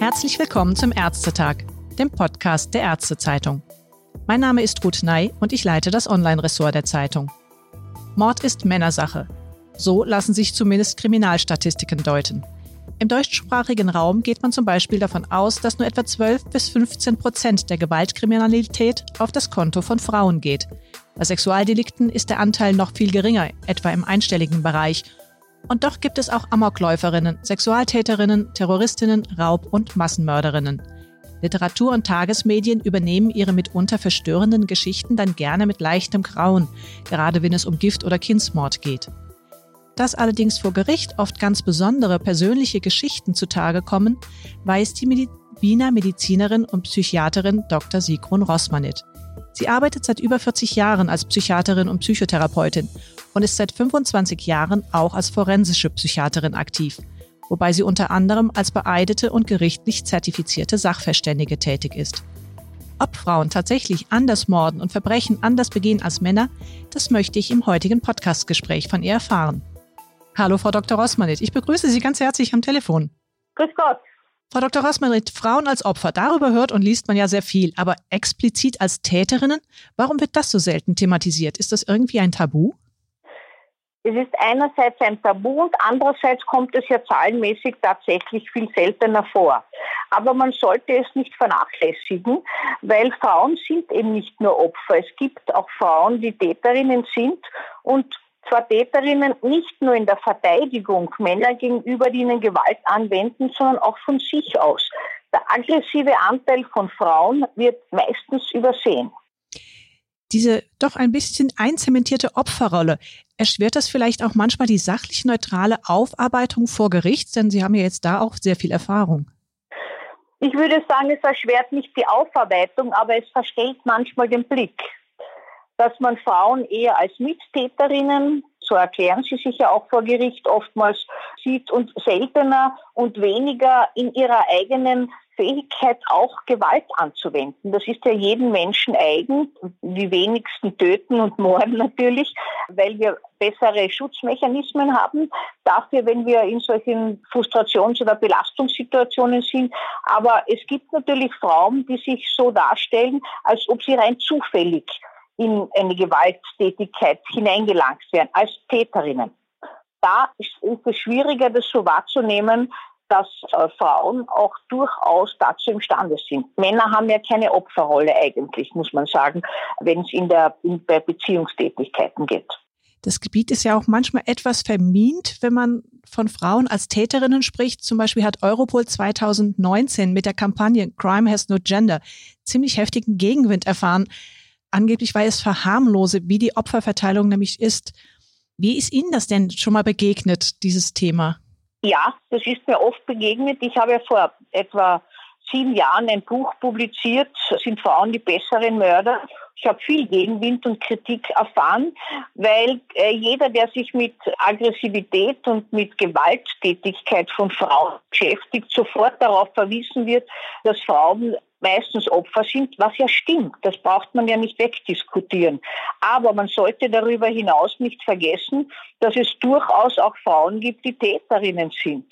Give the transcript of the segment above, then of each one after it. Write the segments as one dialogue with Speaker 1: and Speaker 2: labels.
Speaker 1: Herzlich willkommen zum Ärztetag, dem Podcast der Ärztezeitung. Mein Name ist Ruth Ney und ich leite das Online-Ressort der Zeitung. Mord ist Männersache. So lassen sich zumindest Kriminalstatistiken deuten. Im deutschsprachigen Raum geht man zum Beispiel davon aus, dass nur etwa 12 bis 15 Prozent der Gewaltkriminalität auf das Konto von Frauen geht. Bei Sexualdelikten ist der Anteil noch viel geringer, etwa im einstelligen Bereich. Und doch gibt es auch Amokläuferinnen, Sexualtäterinnen, Terroristinnen, Raub- und Massenmörderinnen. Literatur und Tagesmedien übernehmen ihre mitunter verstörenden Geschichten dann gerne mit leichtem Grauen, gerade wenn es um Gift oder Kindsmord geht. Dass allerdings vor Gericht oft ganz besondere persönliche Geschichten zutage kommen, weiß die Wiener Medizinerin und Psychiaterin Dr. Sigrun Rossmanit. Sie arbeitet seit über 40 Jahren als Psychiaterin und Psychotherapeutin und ist seit 25 Jahren auch als forensische Psychiaterin aktiv, wobei sie unter anderem als beeidete und gerichtlich zertifizierte Sachverständige tätig ist. Ob Frauen tatsächlich anders morden und Verbrechen anders begehen als Männer, das möchte ich im heutigen Podcastgespräch von ihr erfahren. Hallo, Frau Dr. Rossmanit. Ich begrüße Sie ganz herzlich am Telefon.
Speaker 2: Grüß Gott.
Speaker 1: Frau Dr. Rossmanit, Frauen als Opfer, darüber hört und liest man ja sehr viel, aber explizit als Täterinnen, warum wird das so selten thematisiert? Ist das irgendwie ein Tabu?
Speaker 2: Es ist einerseits ein Tabu und andererseits kommt es ja zahlenmäßig tatsächlich viel seltener vor. Aber man sollte es nicht vernachlässigen, weil Frauen sind eben nicht nur Opfer. Es gibt auch Frauen, die Täterinnen sind und zwar Täterinnen nicht nur in der Verteidigung Männer gegenüber, die ihnen Gewalt anwenden, sondern auch von sich aus. Der aggressive Anteil von Frauen wird meistens übersehen.
Speaker 1: Diese doch ein bisschen einzementierte Opferrolle, erschwert das vielleicht auch manchmal die sachlich neutrale Aufarbeitung vor Gericht? Denn Sie haben ja jetzt da auch sehr viel Erfahrung.
Speaker 2: Ich würde sagen, es erschwert nicht die Aufarbeitung, aber es verstellt manchmal den Blick dass man Frauen eher als Mittäterinnen, so erklären sie sich ja auch vor Gericht oftmals, sieht und seltener und weniger in ihrer eigenen Fähigkeit auch Gewalt anzuwenden. Das ist ja jedem Menschen eigen. Die wenigsten töten und morden natürlich, weil wir bessere Schutzmechanismen haben. Dafür, wenn wir in solchen Frustrations- oder Belastungssituationen sind. Aber es gibt natürlich Frauen, die sich so darstellen, als ob sie rein zufällig in eine Gewalttätigkeit hineingelangt werden als Täterinnen. Da ist es schwieriger, das so wahrzunehmen, dass äh, Frauen auch durchaus dazu imstande sind. Männer haben ja keine Opferrolle eigentlich, muss man sagen, wenn es in der, in, bei Beziehungstätigkeiten geht.
Speaker 1: Das Gebiet ist ja auch manchmal etwas vermint, wenn man von Frauen als Täterinnen spricht. Zum Beispiel hat Europol 2019 mit der Kampagne Crime Has No Gender ziemlich heftigen Gegenwind erfahren angeblich, weil es verharmlose, wie die Opferverteilung nämlich ist. Wie ist Ihnen das denn schon mal begegnet, dieses Thema?
Speaker 2: Ja, das ist mir oft begegnet. Ich habe ja vor etwa sieben Jahren ein Buch publiziert, sind Frauen die besseren Mörder. Ich habe viel Gegenwind und Kritik erfahren, weil äh, jeder, der sich mit Aggressivität und mit Gewalttätigkeit von Frauen beschäftigt, sofort darauf verwiesen wird, dass Frauen meistens Opfer sind, was ja stimmt. Das braucht man ja nicht wegdiskutieren. Aber man sollte darüber hinaus nicht vergessen, dass es durchaus auch Frauen gibt, die Täterinnen sind.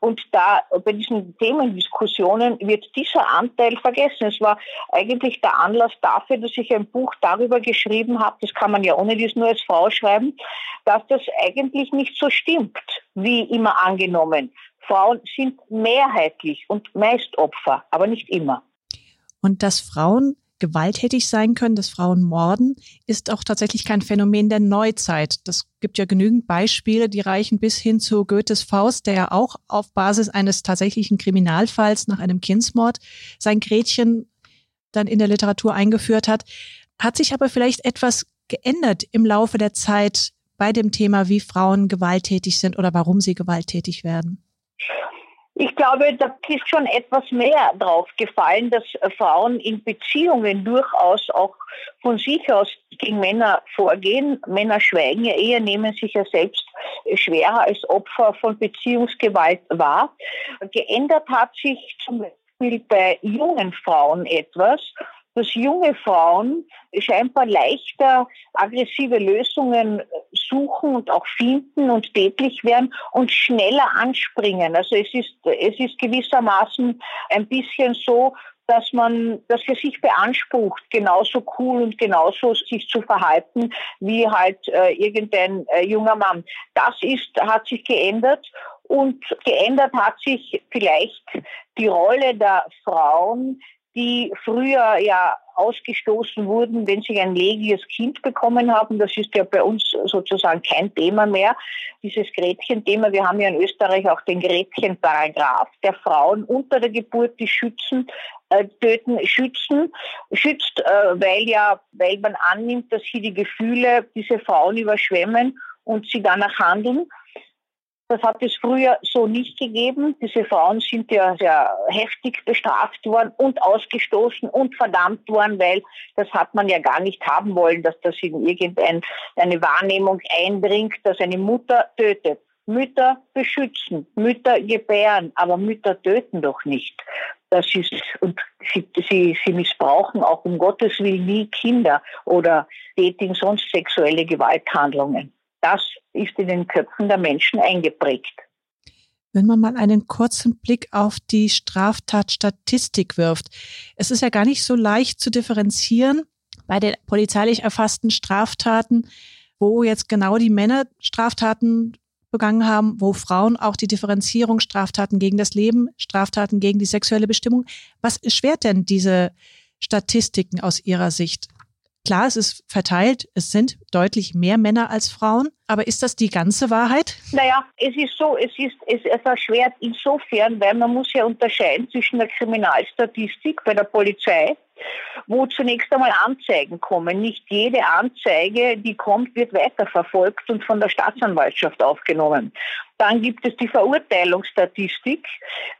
Speaker 2: Und da bei diesen Themendiskussionen wird dieser Anteil vergessen. Es war eigentlich der Anlass dafür, dass ich ein Buch darüber geschrieben habe, das kann man ja ohne dies nur als Frau schreiben, dass das eigentlich nicht so stimmt, wie immer angenommen. Frauen sind mehrheitlich und meist Opfer, aber nicht immer.
Speaker 1: Und dass Frauen gewalttätig sein können, dass Frauen morden, ist auch tatsächlich kein Phänomen der Neuzeit. Das gibt ja genügend Beispiele, die reichen bis hin zu Goethes Faust, der ja auch auf Basis eines tatsächlichen Kriminalfalls nach einem Kindsmord sein Gretchen dann in der Literatur eingeführt hat. Hat sich aber vielleicht etwas geändert im Laufe der Zeit bei dem Thema, wie Frauen gewalttätig sind oder warum sie gewalttätig werden?
Speaker 2: Ich glaube, da ist schon etwas mehr drauf gefallen, dass Frauen in Beziehungen durchaus auch von sich aus gegen Männer vorgehen. Männer schweigen ja eher, nehmen sich ja selbst schwerer als Opfer von Beziehungsgewalt wahr. Geändert hat sich zum Beispiel bei jungen Frauen etwas. Dass junge Frauen scheinbar leichter aggressive Lösungen suchen und auch finden und tätlich werden und schneller anspringen. Also es ist, es ist gewissermaßen ein bisschen so, dass man das für sich beansprucht, genauso cool und genauso sich zu verhalten wie halt äh, irgendein äh, junger Mann. Das ist, hat sich geändert und geändert hat sich vielleicht die Rolle der Frauen, die früher ja ausgestoßen wurden, wenn sie ein legiges Kind bekommen haben. Das ist ja bei uns sozusagen kein Thema mehr. Dieses Gretchen-Thema, wir haben ja in Österreich auch den Gretchen-Paragraph, der Frauen unter der Geburt die schützen, äh, töten, schützen, schützt, äh, weil ja, weil man annimmt, dass hier die Gefühle diese Frauen überschwemmen und sie danach handeln. Das hat es früher so nicht gegeben. Diese Frauen sind ja sehr heftig bestraft worden und ausgestoßen und verdammt worden, weil das hat man ja gar nicht haben wollen, dass das in irgendeine Wahrnehmung eindringt, dass eine Mutter tötet. Mütter beschützen, Mütter gebären, aber Mütter töten doch nicht. Das ist, und sie, sie, sie missbrauchen auch um Gottes Willen nie Kinder oder tätigen sonst sexuelle Gewalthandlungen. Das ist in den Köpfen der Menschen eingeprägt.
Speaker 1: Wenn man mal einen kurzen Blick auf die Straftatstatistik wirft, es ist ja gar nicht so leicht zu differenzieren bei den polizeilich erfassten Straftaten, wo jetzt genau die Männer Straftaten begangen haben, wo Frauen auch die Differenzierung Straftaten gegen das Leben, Straftaten gegen die sexuelle Bestimmung. Was erschwert denn diese Statistiken aus Ihrer Sicht? Klar, es ist verteilt, es sind deutlich mehr Männer als Frauen, aber ist das die ganze Wahrheit?
Speaker 2: Naja, es ist so, es ist es, erschwert insofern, weil man muss ja unterscheiden zwischen der Kriminalstatistik bei der Polizei, wo zunächst einmal Anzeigen kommen. Nicht jede Anzeige, die kommt, wird weiterverfolgt und von der Staatsanwaltschaft aufgenommen. Dann gibt es die Verurteilungsstatistik,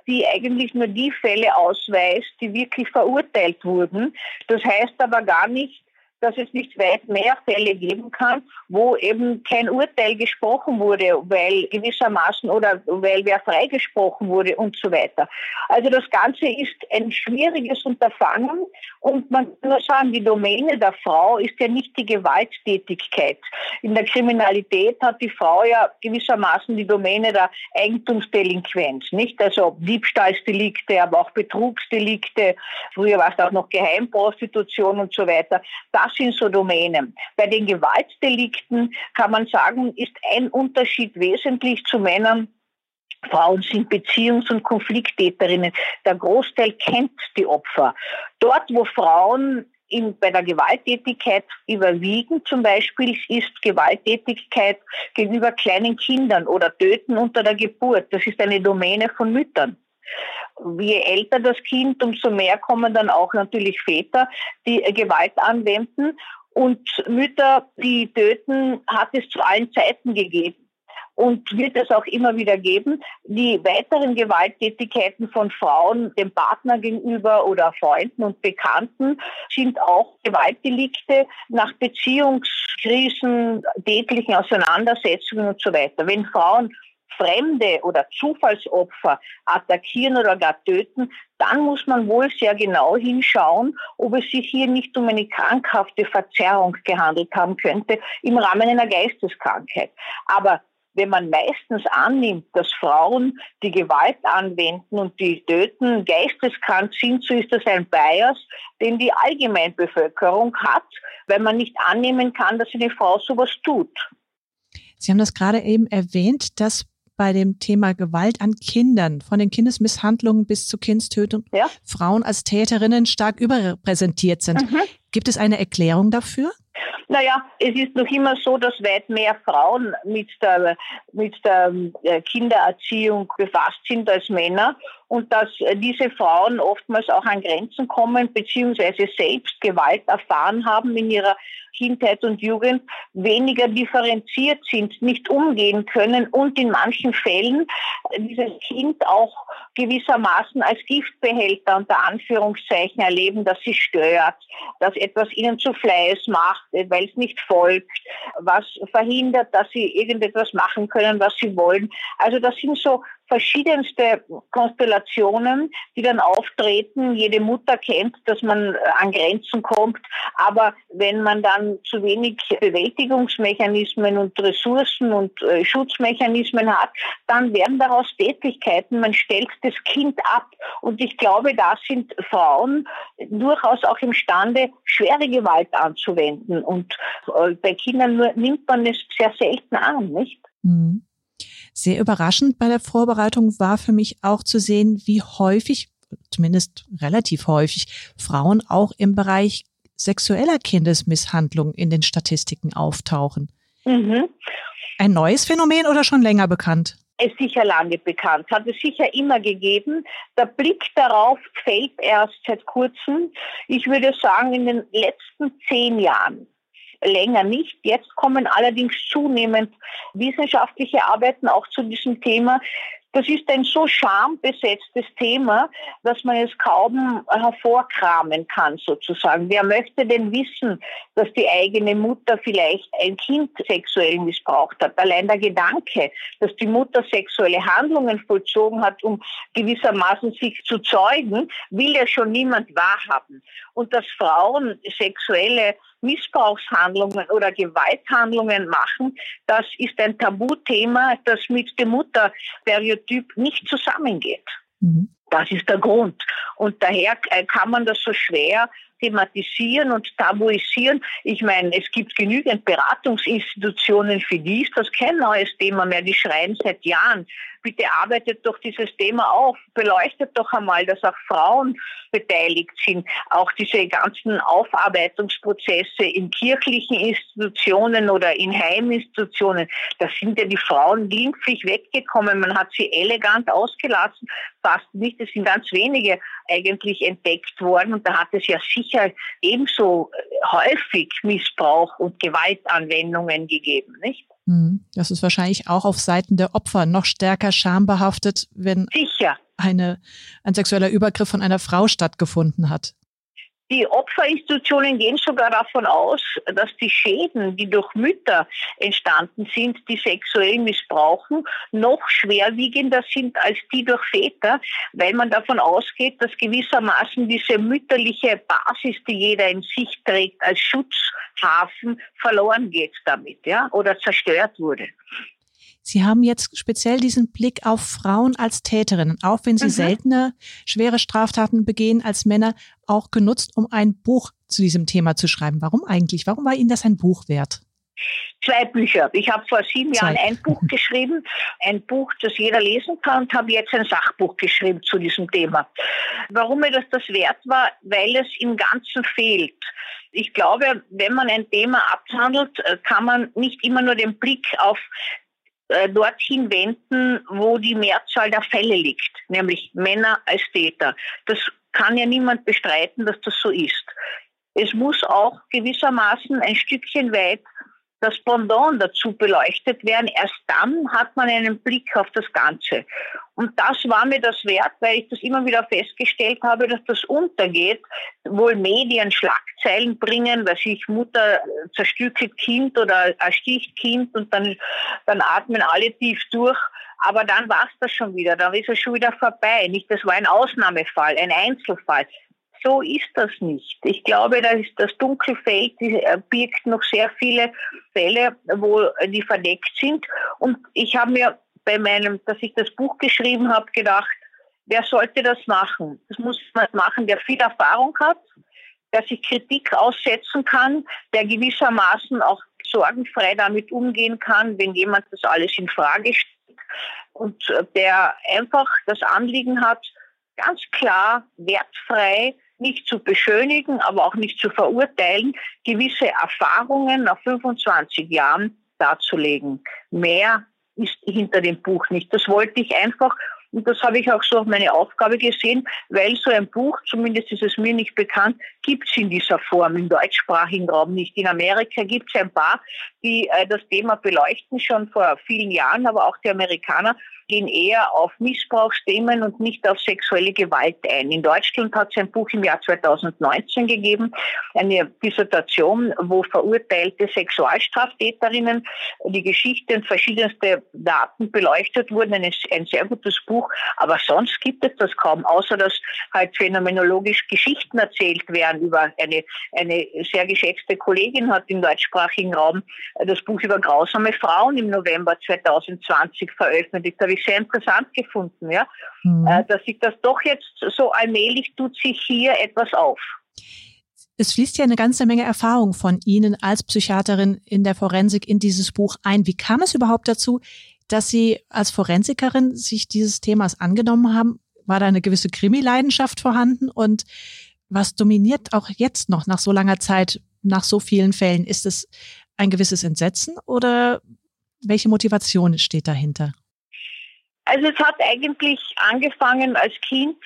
Speaker 2: die eigentlich nur die Fälle ausweist, die wirklich verurteilt wurden. Das heißt aber gar nicht, dass es nicht weit mehr Fälle geben kann, wo eben kein Urteil gesprochen wurde, weil gewissermaßen oder weil wer freigesprochen wurde und so weiter. Also das Ganze ist ein schwieriges Unterfangen und man kann nur sagen, die Domäne der Frau ist ja nicht die Gewalttätigkeit. In der Kriminalität hat die Frau ja gewissermaßen die Domäne der Eigentumsdelinquenz, nicht? Also Diebstahlsdelikte, aber auch Betrugsdelikte, früher war es auch noch Geheimprostitution und so weiter. Das sind so Domänen. Bei den Gewaltdelikten kann man sagen, ist ein Unterschied wesentlich zu Männern. Frauen sind Beziehungs- und Konflikttäterinnen. Der Großteil kennt die Opfer. Dort, wo Frauen in, bei der Gewalttätigkeit überwiegen zum Beispiel ist Gewalttätigkeit gegenüber kleinen Kindern oder Töten unter der Geburt. Das ist eine Domäne von Müttern je älter das Kind, umso mehr kommen dann auch natürlich Väter, die Gewalt anwenden. Und Mütter, die töten, hat es zu allen Zeiten gegeben und wird es auch immer wieder geben. Die weiteren Gewalttätigkeiten von Frauen dem Partner gegenüber oder Freunden und Bekannten sind auch Gewaltdelikte nach Beziehungskrisen, tätlichen Auseinandersetzungen und so weiter. Wenn Frauen Fremde oder Zufallsopfer attackieren oder gar töten, dann muss man wohl sehr genau hinschauen, ob es sich hier nicht um eine krankhafte Verzerrung gehandelt haben könnte im Rahmen einer Geisteskrankheit. Aber wenn man meistens annimmt, dass Frauen die Gewalt anwenden und die töten, geisteskrank sind, so ist das ein Bias, den die Allgemeinbevölkerung hat, weil man nicht annehmen kann, dass eine Frau sowas tut.
Speaker 1: Sie haben das gerade eben erwähnt, dass bei dem Thema Gewalt an Kindern, von den Kindesmisshandlungen bis zur Kindstötung, ja. Frauen als Täterinnen stark überrepräsentiert sind. Mhm. Gibt es eine Erklärung dafür?
Speaker 2: Naja, es ist noch immer so, dass weit mehr Frauen mit der, mit der äh, Kindererziehung befasst sind als Männer und dass diese Frauen oftmals auch an Grenzen kommen beziehungsweise selbst Gewalt erfahren haben in ihrer Kindheit und Jugend, weniger differenziert sind, nicht umgehen können und in manchen Fällen dieses Kind auch gewissermaßen als Giftbehälter unter Anführungszeichen erleben, dass sie stört, dass etwas ihnen zu Fleiß macht, weil es nicht folgt, was verhindert, dass sie irgendetwas machen können, was sie wollen. Also das sind so verschiedenste Konstellationen, die dann auftreten. Jede Mutter kennt, dass man äh, an Grenzen kommt. Aber wenn man dann zu wenig Bewältigungsmechanismen und Ressourcen und äh, Schutzmechanismen hat, dann werden daraus Tätigkeiten. Man stellt das Kind ab. Und ich glaube, da sind Frauen durchaus auch imstande, schwere Gewalt anzuwenden. Und äh, bei Kindern nur, nimmt man es sehr selten an, nicht? Mhm.
Speaker 1: Sehr überraschend bei der Vorbereitung war für mich auch zu sehen, wie häufig, zumindest relativ häufig, Frauen auch im Bereich sexueller Kindesmisshandlung in den Statistiken auftauchen. Mhm. Ein neues Phänomen oder schon länger bekannt?
Speaker 2: Es ist sicher lange bekannt, hat es sicher immer gegeben. Der Blick darauf fällt erst seit kurzem. Ich würde sagen, in den letzten zehn Jahren länger nicht. Jetzt kommen allerdings zunehmend wissenschaftliche Arbeiten auch zu diesem Thema. Das ist ein so schambesetztes Thema, dass man es kaum hervorkramen kann, sozusagen. Wer möchte denn wissen, dass die eigene Mutter vielleicht ein Kind sexuell missbraucht hat? Allein der Gedanke, dass die Mutter sexuelle Handlungen vollzogen hat, um gewissermaßen sich zu zeugen, will ja schon niemand wahrhaben. Und dass Frauen sexuelle Missbrauchshandlungen oder Gewalthandlungen machen, das ist ein Tabuthema, das mit dem Mutterstereotyp nicht zusammengeht. Mhm. Das ist der Grund. Und daher äh, kann man das so schwer thematisieren und tabuisieren. Ich meine, es gibt genügend Beratungsinstitutionen für dies. Das ist kein neues Thema mehr. Die schreien seit Jahren. Bitte arbeitet doch dieses Thema auf. Beleuchtet doch einmal, dass auch Frauen beteiligt sind. Auch diese ganzen Aufarbeitungsprozesse in kirchlichen Institutionen oder in Heiminstitutionen. Da sind ja die Frauen glimpflich weggekommen. Man hat sie elegant ausgelassen. Fast nicht. Es sind ganz wenige eigentlich entdeckt worden. Und da hat es ja sicher ebenso häufig Missbrauch und Gewaltanwendungen gegeben, nicht?
Speaker 1: Mhm. Das ist wahrscheinlich auch auf Seiten der Opfer noch stärker schambehaftet, wenn
Speaker 2: Sicher.
Speaker 1: Eine, ein sexueller Übergriff von einer Frau stattgefunden hat.
Speaker 2: Die Opferinstitutionen gehen sogar davon aus, dass die Schäden, die durch Mütter entstanden sind, die sexuell missbrauchen, noch schwerwiegender sind als die durch Väter, weil man davon ausgeht, dass gewissermaßen diese mütterliche Basis, die jeder in sich trägt, als Schutzhafen verloren geht damit, ja, oder zerstört wurde.
Speaker 1: Sie haben jetzt speziell diesen Blick auf Frauen als Täterinnen, auch wenn sie mhm. seltener schwere Straftaten begehen als Männer, auch genutzt, um ein Buch zu diesem Thema zu schreiben. Warum eigentlich? Warum war Ihnen das ein Buch wert?
Speaker 2: Zwei Bücher. Ich habe vor sieben Zwei. Jahren ein Buch geschrieben, ein Buch, das jeder lesen kann, und habe jetzt ein Sachbuch geschrieben zu diesem Thema. Warum mir das das wert war? Weil es im Ganzen fehlt. Ich glaube, wenn man ein Thema abhandelt, äh, kann man nicht immer nur den Blick auf äh, dorthin wenden, wo die Mehrzahl der Fälle liegt, nämlich Männer als Täter. Das kann ja niemand bestreiten, dass das so ist. Es muss auch gewissermaßen ein Stückchen weit das Pendant dazu beleuchtet werden. Erst dann hat man einen Blick auf das Ganze. Und das war mir das wert, weil ich das immer wieder festgestellt habe, dass das untergeht. Wohl Medien Schlagzeilen bringen, weil sich Mutter zerstückelt Kind oder ersticht Kind und dann, dann atmen alle tief durch. Aber dann war es das schon wieder, dann ist es schon wieder vorbei. Nicht, das war ein Ausnahmefall, ein Einzelfall so ist das nicht. Ich glaube, dass das Dunkelfeld äh, birgt noch sehr viele Fälle, wo die verdeckt sind. Und ich habe mir bei meinem, dass ich das Buch geschrieben habe, gedacht, wer sollte das machen? Das muss man machen, der viel Erfahrung hat, der sich Kritik aussetzen kann, der gewissermaßen auch sorgenfrei damit umgehen kann, wenn jemand das alles in Frage stellt und äh, der einfach das Anliegen hat, ganz klar, wertfrei nicht zu beschönigen, aber auch nicht zu verurteilen, gewisse Erfahrungen nach 25 Jahren darzulegen. Mehr ist hinter dem Buch nicht. Das wollte ich einfach und das habe ich auch so auf meine Aufgabe gesehen, weil so ein Buch, zumindest ist es mir nicht bekannt, gibt es in dieser Form im deutschsprachigen Raum nicht. In Amerika gibt es ein paar, die äh, das Thema beleuchten, schon vor vielen Jahren, aber auch die Amerikaner. Gehen eher auf Missbrauchsthemen und nicht auf sexuelle Gewalt ein. In Deutschland hat es ein Buch im Jahr 2019 gegeben, eine Dissertation, wo verurteilte Sexualstraftäterinnen die Geschichte und verschiedenste Daten beleuchtet wurden. Ein, ein sehr gutes Buch, aber sonst gibt es das kaum, außer dass halt phänomenologisch Geschichten erzählt werden über eine, eine sehr geschätzte Kollegin hat im deutschsprachigen Raum das Buch über grausame Frauen im November 2020 veröffentlicht. Habe ich sehr interessant gefunden, ja, mhm. Äh, dass sich das doch jetzt so allmählich tut sich hier etwas auf.
Speaker 1: Es fließt ja eine ganze Menge Erfahrung von Ihnen als Psychiaterin in der Forensik in dieses Buch ein. Wie kam es überhaupt dazu, dass Sie als Forensikerin sich dieses Themas angenommen haben? War da eine gewisse Krimi-Leidenschaft vorhanden? Und was dominiert auch jetzt noch nach so langer Zeit, nach so vielen Fällen? Ist es ein gewisses Entsetzen oder welche Motivation steht dahinter?
Speaker 2: Also es hat eigentlich angefangen als Kind,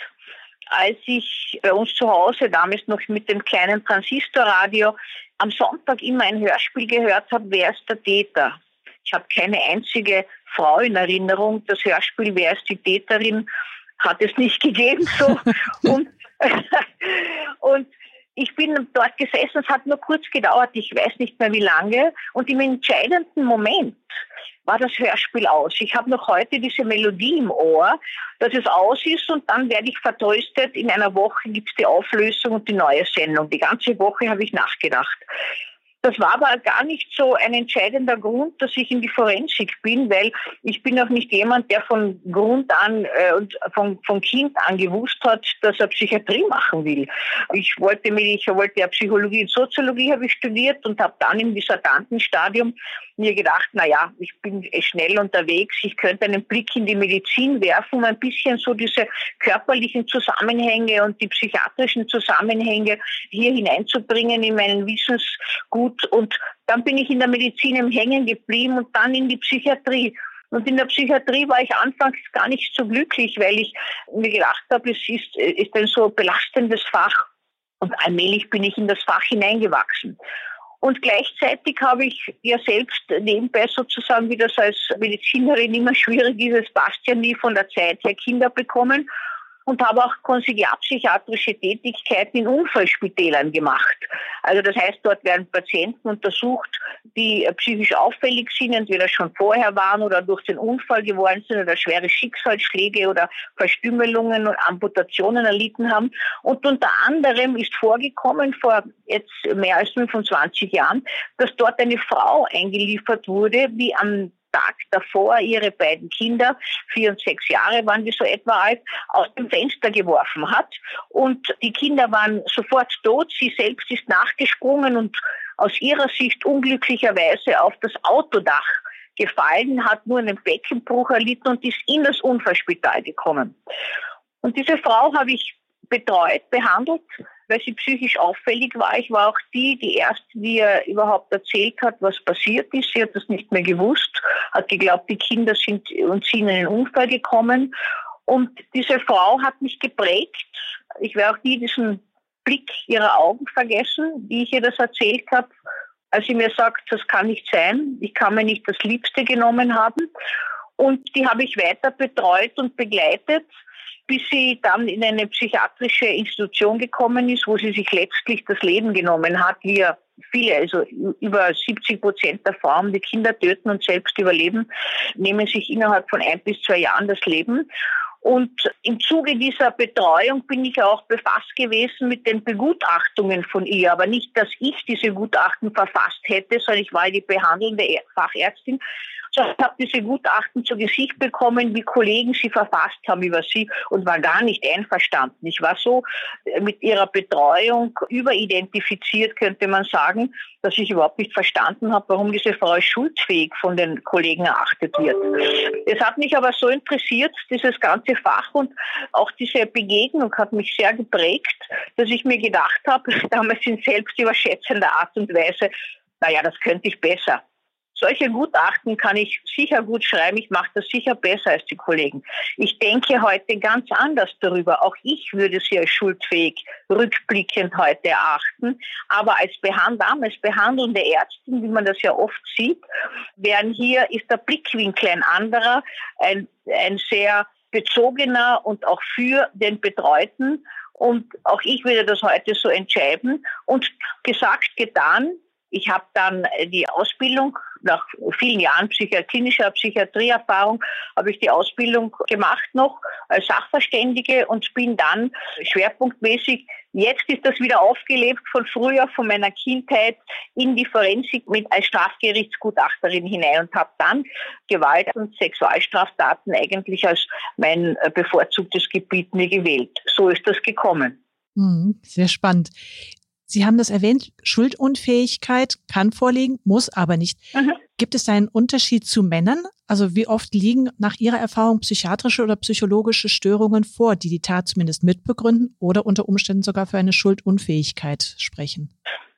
Speaker 2: als ich bei uns zu Hause damals noch mit dem kleinen Transistorradio am Sonntag immer ein Hörspiel gehört habe, wer ist der Täter? Ich habe keine einzige Frau in Erinnerung. Das Hörspiel, wer ist die Täterin, hat es nicht gegeben. So. und, und ich bin dort gesessen, es hat nur kurz gedauert, ich weiß nicht mehr wie lange. Und im entscheidenden Moment war das Hörspiel aus. Ich habe noch heute diese Melodie im Ohr, dass es aus ist und dann werde ich vertröstet. In einer Woche gibt es die Auflösung und die neue Sendung. Die ganze Woche habe ich nachgedacht. Das war aber gar nicht so ein entscheidender Grund, dass ich in die Forensik bin, weil ich bin auch nicht jemand, der von Grund an äh, und von, von Kind an gewusst hat, dass er Psychiatrie machen will. Ich wollte mich, ich wollte ja Psychologie und Soziologie habe ich studiert und habe dann im Dissertantenstadium mir gedacht, na ja, ich bin schnell unterwegs, ich könnte einen Blick in die Medizin werfen, um ein bisschen so diese körperlichen Zusammenhänge und die psychiatrischen Zusammenhänge hier hineinzubringen in meinen Wissensgut. Und dann bin ich in der Medizin im Hängen geblieben und dann in die Psychiatrie. Und in der Psychiatrie war ich anfangs gar nicht so glücklich, weil ich mir gedacht habe, es ist, ist ein so belastendes Fach. Und allmählich bin ich in das Fach hineingewachsen. Und gleichzeitig habe ich ja selbst nebenbei sozusagen, wie das als Medizinerin immer schwierig ist, es passt ja nie von der Zeit her Kinder bekommen und habe auch konsiliarpsychiatrische Tätigkeiten in Unfallspitälern gemacht. Also das heißt, dort werden Patienten untersucht, die psychisch auffällig sind, entweder schon vorher waren oder durch den Unfall geworden sind oder schwere Schicksalsschläge oder Verstümmelungen und Amputationen erlitten haben. Und unter anderem ist vorgekommen vor jetzt mehr als 25 Jahren, dass dort eine Frau eingeliefert wurde, die am Tag davor ihre beiden Kinder, vier und sechs Jahre waren die so etwa alt, aus dem Fenster geworfen hat. Und die Kinder waren sofort tot. Sie selbst ist nachgesprungen und aus ihrer Sicht unglücklicherweise auf das Autodach gefallen, hat nur einen Beckenbruch erlitten und ist in das Unfallspital gekommen. Und diese Frau habe ich betreut, behandelt, weil sie psychisch auffällig war. Ich war auch die, die erste, die ihr überhaupt erzählt hat, was passiert ist. Sie hat das nicht mehr gewusst, hat geglaubt, die Kinder sind und sind in einen Unfall gekommen. Und diese Frau hat mich geprägt. Ich werde auch nie diesen Blick ihrer Augen vergessen, wie ich ihr das erzählt habe, als sie mir sagt, das kann nicht sein, ich kann mir nicht das Liebste genommen haben. Und die habe ich weiter betreut und begleitet bis sie dann in eine psychiatrische Institution gekommen ist, wo sie sich letztlich das Leben genommen hat, wie viele, also über 70 Prozent der Frauen, die Kinder töten und selbst überleben, nehmen sich innerhalb von ein bis zwei Jahren das Leben. Und im Zuge dieser Betreuung bin ich auch befasst gewesen mit den Begutachtungen von ihr. Aber nicht, dass ich diese Gutachten verfasst hätte, sondern ich war die behandelnde Fachärztin so, ich habe diese Gutachten zu Gesicht bekommen, wie Kollegen sie verfasst haben über sie und war gar nicht einverstanden. Ich war so äh, mit ihrer Betreuung überidentifiziert, könnte man sagen, dass ich überhaupt nicht verstanden habe, warum diese Frau schuldfähig von den Kollegen erachtet wird. Es hat mich aber so interessiert, dieses ganze Fach und auch diese Begegnung hat mich sehr geprägt, dass ich mir gedacht habe, damals in selbstüberschätzender Art und Weise, naja, das könnte ich besser. Solche Gutachten kann ich sicher gut schreiben. Ich mache das sicher besser als die Kollegen. Ich denke heute ganz anders darüber. Auch ich würde sie als schuldfähig rückblickend heute erachten. Aber als damals behandelnde Ärztin, wie man das ja oft sieht, wären hier, ist der Blickwinkel ein anderer, ein, ein sehr bezogener und auch für den Betreuten. Und auch ich würde das heute so entscheiden. Und gesagt, getan. Ich habe dann die Ausbildung nach vielen Jahren klinischer Psychiatrieerfahrung habe ich die Ausbildung gemacht noch als Sachverständige und bin dann schwerpunktmäßig Jetzt ist das wieder aufgelebt von früher, von meiner Kindheit in die Forensik mit als Strafgerichtsgutachterin hinein und habe dann Gewalt- und Sexualstraftaten eigentlich als mein äh, bevorzugtes Gebiet mir gewählt. So ist das gekommen.
Speaker 1: Hm, sehr spannend. Sie haben das erwähnt, Schuldunfähigkeit kann vorliegen, muss aber nicht. Mhm. Gibt es da einen Unterschied zu Männern? Also wie oft liegen nach Ihrer Erfahrung psychiatrische oder psychologische Störungen vor, die die Tat zumindest mitbegründen oder unter Umständen sogar für eine Schuldunfähigkeit sprechen?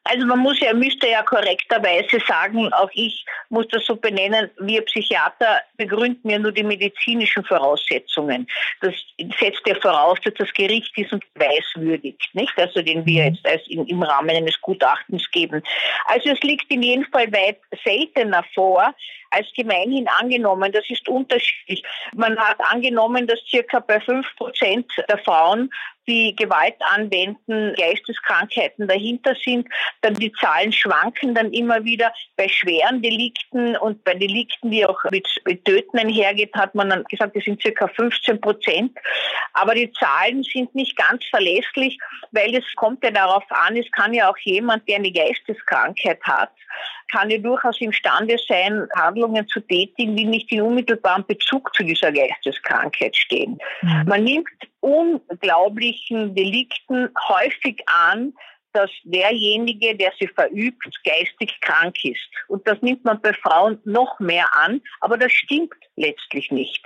Speaker 2: Also man muss ja, müsste ja korrekterweise sagen, auch ich muss das so benennen, wir Psychiater begründen ja nur die medizinischen Voraussetzungen. Das setzt ja voraus, dass das Gericht diesen Beweis würdigt, nicht? Also den wir mhm. jetzt als in, im Rahmen eines Gutachtens geben. Also es liegt in jedem Fall weit seltener vor, als gemeinhin angenommen. Das ist unterschiedlich. Man hat angenommen, dass circa bei fünf Prozent der Frauen die Gewalt anwenden, Geisteskrankheiten dahinter sind. Dann die Zahlen schwanken dann immer wieder. Bei schweren Delikten und bei Delikten, die auch mit, mit Töten einhergeht, hat man dann gesagt, das sind circa 15 Prozent. Aber die Zahlen sind nicht ganz verlässlich, weil es kommt ja darauf an, es kann ja auch jemand, der eine Geisteskrankheit hat, kann ja durchaus imstande sein, Handlungen zu tätigen, die nicht in unmittelbarem Bezug zu dieser Geisteskrankheit stehen. Mhm. Man nimmt unglaublichen Delikten häufig an, dass derjenige, der sie verübt, geistig krank ist. Und das nimmt man bei Frauen noch mehr an, aber das stimmt letztlich nicht.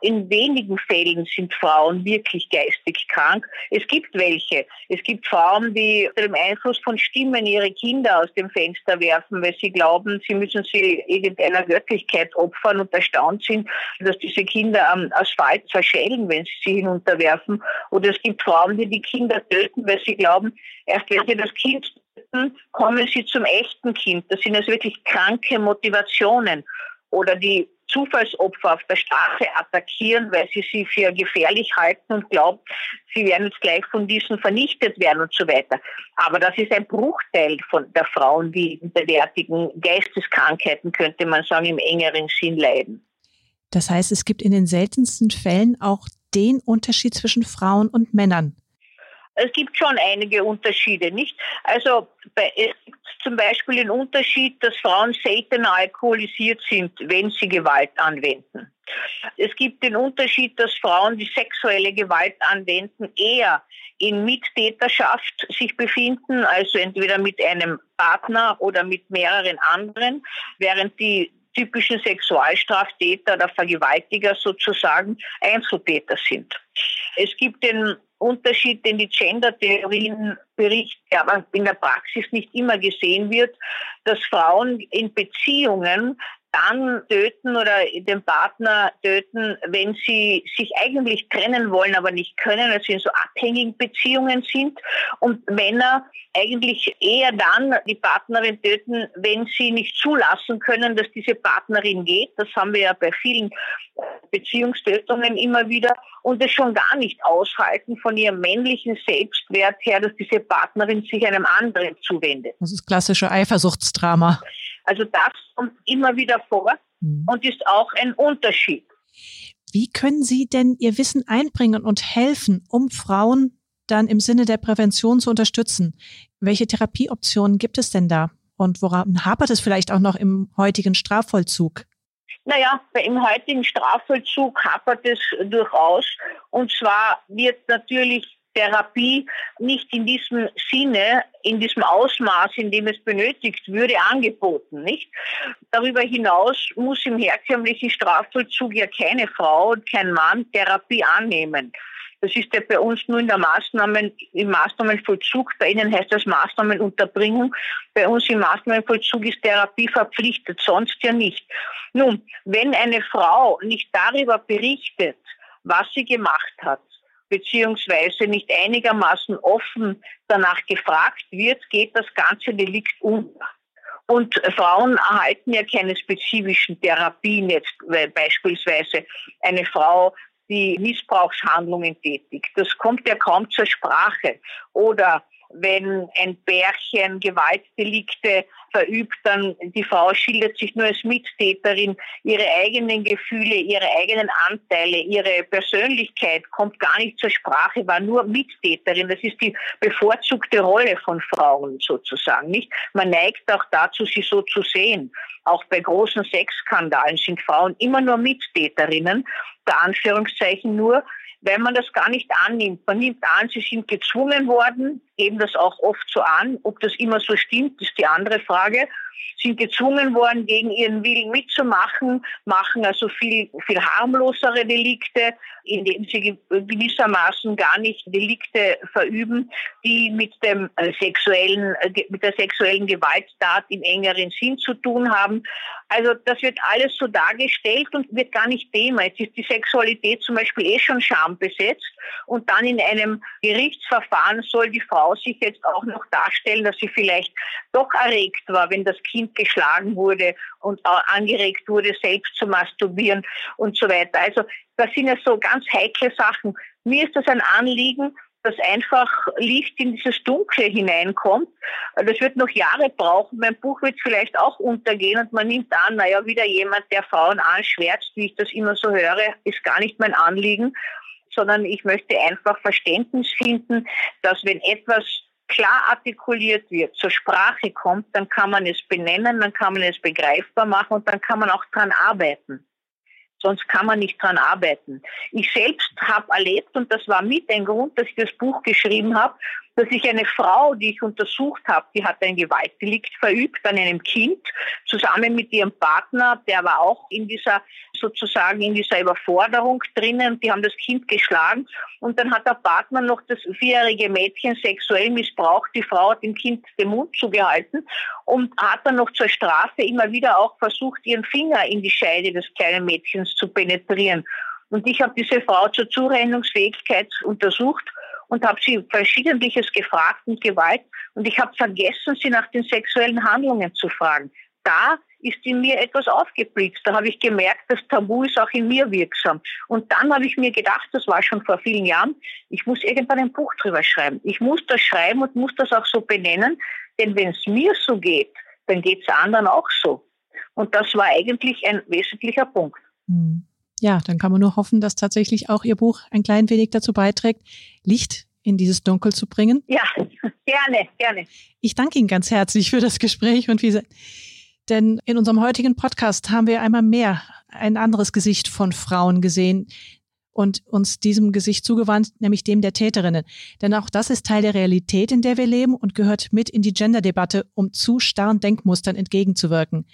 Speaker 2: In wenigen Fällen sind Frauen wirklich geistig krank. Es gibt welche. Es gibt Frauen, die unter dem Einfluss von Stimmen ihre Kinder aus dem Fenster werfen, weil sie glauben, sie müssen sie irgendeiner Göttlichkeit opfern und erstaunt sind, dass diese Kinder am Asphalt zerschellen, wenn sie sie hinunterwerfen. Oder es gibt Frauen, die die Kinder töten, weil sie glauben, erst wenn sie das Kind töten, kommen sie zum echten Kind. Das sind also wirklich kranke Motivationen. Oder die Zufallsopfer auf der Straße attackieren, weil sie sie für gefährlich halten und glauben, sie werden jetzt gleich von diesen vernichtet werden und so weiter. Aber das ist ein Bruchteil von der Frauen, die unter derartigen Geisteskrankheiten, könnte man sagen, im engeren Sinn leiden.
Speaker 1: Das heißt, es gibt in den seltensten Fällen auch den Unterschied zwischen Frauen und Männern.
Speaker 2: Es gibt schon einige Unterschiede, nicht? Also bei, es gibt zum Beispiel den Unterschied, dass Frauen seltener alkoholisiert sind, wenn sie Gewalt anwenden. Es gibt den Unterschied, dass Frauen, die sexuelle Gewalt anwenden, eher in Mittäterschaft sich befinden, also entweder mit einem Partner oder mit mehreren anderen, während die typischen Sexualstraftäter oder Vergewaltiger sozusagen Einzeltäter sind. Es gibt den Unterschied, den die Gender-Theorien berichten, aber in der Praxis nicht immer gesehen wird, dass Frauen in Beziehungen dann töten oder den Partner töten, wenn sie sich eigentlich trennen wollen, aber nicht können, also in so abhängigen Beziehungen sind. Und Männer eigentlich eher dann die Partnerin töten, wenn sie nicht zulassen können, dass diese Partnerin geht. Das haben wir ja bei vielen Beziehungstötungen immer wieder. Und es schon gar nicht aushalten von ihrem männlichen Selbstwert her, dass diese Partnerin sich einem anderen zuwendet.
Speaker 1: Das ist klassische Eifersuchtsdrama.
Speaker 2: Also das kommt immer wieder vor mhm. und ist auch ein Unterschied.
Speaker 1: Wie können Sie denn Ihr Wissen einbringen und helfen, um Frauen dann im Sinne der Prävention zu unterstützen? Welche Therapieoptionen gibt es denn da? Und woran hapert es vielleicht auch noch im heutigen Strafvollzug?
Speaker 2: Naja, im heutigen Strafvollzug hapert es durchaus. Und zwar wird natürlich Therapie nicht in diesem Sinne, in diesem Ausmaß, in dem es benötigt würde, angeboten, nicht? Darüber hinaus muss im herkömmlichen Strafvollzug ja keine Frau und kein Mann Therapie annehmen. Das ist ja bei uns nur in der Maßnahmen, im Maßnahmenvollzug. Bei Ihnen heißt das Maßnahmenunterbringung. Bei uns im Maßnahmenvollzug ist Therapie verpflichtet, sonst ja nicht. Nun, wenn eine Frau nicht darüber berichtet, was sie gemacht hat, beziehungsweise nicht einigermaßen offen danach gefragt wird, geht das ganze Delikt unter. Und Frauen erhalten ja keine spezifischen Therapien jetzt, weil beispielsweise eine Frau die Missbrauchshandlungen tätigt. Das kommt ja kaum zur Sprache. Oder wenn ein Bärchen Gewaltdelikte verübt, dann die Frau schildert sich nur als Mittäterin. Ihre eigenen Gefühle, ihre eigenen Anteile, ihre Persönlichkeit kommt gar nicht zur Sprache, war nur Mittäterin. Das ist die bevorzugte Rolle von Frauen sozusagen, nicht? Man neigt auch dazu, sie so zu sehen. Auch bei großen Sexskandalen sind Frauen immer nur Mittäterinnen, der Anführungszeichen nur, weil man das gar nicht annimmt. Man nimmt an, sie sind gezwungen worden, geben das auch oft so an. Ob das immer so stimmt, ist die andere Frage. Sind gezwungen worden, gegen ihren Willen mitzumachen, machen also viel, viel harmlosere Delikte, indem sie gewissermaßen gar nicht Delikte verüben, die mit dem äh, sexuellen, äh, mit der sexuellen Gewalttat im engeren Sinn zu tun haben. Also das wird alles so dargestellt und wird gar nicht Thema. Jetzt ist die Sexualität zum Beispiel eh schon schambesetzt und dann in einem Gerichtsverfahren soll die Frau sich jetzt auch noch darstellen, dass sie vielleicht doch erregt war, wenn das Kind geschlagen wurde und angeregt wurde, selbst zu masturbieren und so weiter. Also das sind ja so ganz heikle Sachen. Mir ist das ein Anliegen, dass einfach Licht in dieses Dunkle hineinkommt. Das wird noch Jahre brauchen. Mein Buch wird vielleicht auch untergehen und man nimmt an, naja, wieder jemand, der Frauen anschwärzt, wie ich das immer so höre, ist gar nicht mein Anliegen, sondern ich möchte einfach Verständnis finden, dass wenn etwas klar artikuliert wird, zur Sprache kommt, dann kann man es benennen, dann kann man es begreifbar machen und dann kann man auch dran arbeiten. Sonst kann man nicht dran arbeiten. Ich selbst habe erlebt, und das war mit ein Grund, dass ich das Buch geschrieben habe, dass ich eine Frau, die ich untersucht habe, die hat ein Gewaltdelikt verübt an einem Kind, zusammen mit ihrem Partner, der war auch in dieser, sozusagen in dieser Überforderung drinnen, die haben das Kind geschlagen. Und dann hat der Partner noch das vierjährige Mädchen sexuell missbraucht, die Frau hat dem Kind den Mund zugehalten und hat dann noch zur Strafe immer wieder auch versucht, ihren Finger in die Scheide des kleinen Mädchens zu penetrieren. Und ich habe diese Frau zur Zurechnungsfähigkeit untersucht und habe sie verschiedentliches gefragt und Gewalt und ich habe vergessen, sie nach den sexuellen Handlungen zu fragen. Da ist in mir etwas aufgeblitzt. Da habe ich gemerkt, das Tabu ist auch in mir wirksam. Und dann habe ich mir gedacht, das war schon vor vielen Jahren, ich muss irgendwann ein Buch drüber schreiben. Ich muss das schreiben und muss das auch so benennen, denn wenn es mir so geht, dann geht es anderen auch so. Und das war eigentlich ein wesentlicher Punkt.
Speaker 1: Hm ja, dann kann man nur hoffen, dass tatsächlich auch Ihr Buch ein klein wenig dazu beiträgt, Licht in dieses Dunkel zu bringen.
Speaker 2: Ja, gerne, gerne.
Speaker 1: Ich danke Ihnen ganz herzlich für das Gespräch und wie, denn in unserem heutigen Podcast haben wir einmal mehr ein anderes Gesicht von Frauen gesehen und uns diesem Gesicht zugewandt, nämlich dem der Täterinnen. Denn auch das ist Teil der Realität, in der wir leben und gehört mit in die Gender-Debatte, um zu starren Denkmustern entgegenzuwirken.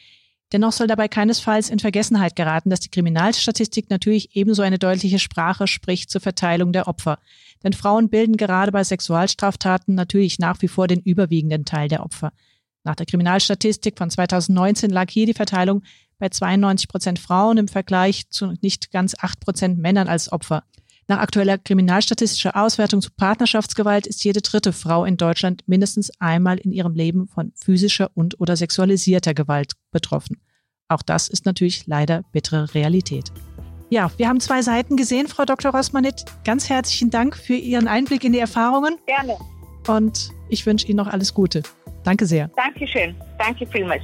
Speaker 1: Dennoch soll dabei keinesfalls in Vergessenheit geraten, dass die Kriminalstatistik natürlich ebenso eine deutliche Sprache spricht zur Verteilung der Opfer. Denn Frauen bilden gerade bei Sexualstraftaten natürlich nach wie vor den überwiegenden Teil der Opfer. Nach der Kriminalstatistik von 2019 lag hier die Verteilung bei 92 Prozent Frauen im Vergleich zu nicht ganz acht Prozent Männern als Opfer. Nach aktueller kriminalstatistischer Auswertung zu Partnerschaftsgewalt ist jede dritte Frau in Deutschland mindestens einmal in ihrem Leben von physischer und oder sexualisierter Gewalt betroffen. Auch das ist natürlich leider bittere Realität. Ja, wir haben zwei Seiten gesehen, Frau Dr. Rosmanit. Ganz herzlichen Dank für Ihren Einblick in die Erfahrungen.
Speaker 2: Gerne.
Speaker 1: Und ich wünsche Ihnen noch alles Gute. Danke sehr.
Speaker 2: Dankeschön. Danke vielmals.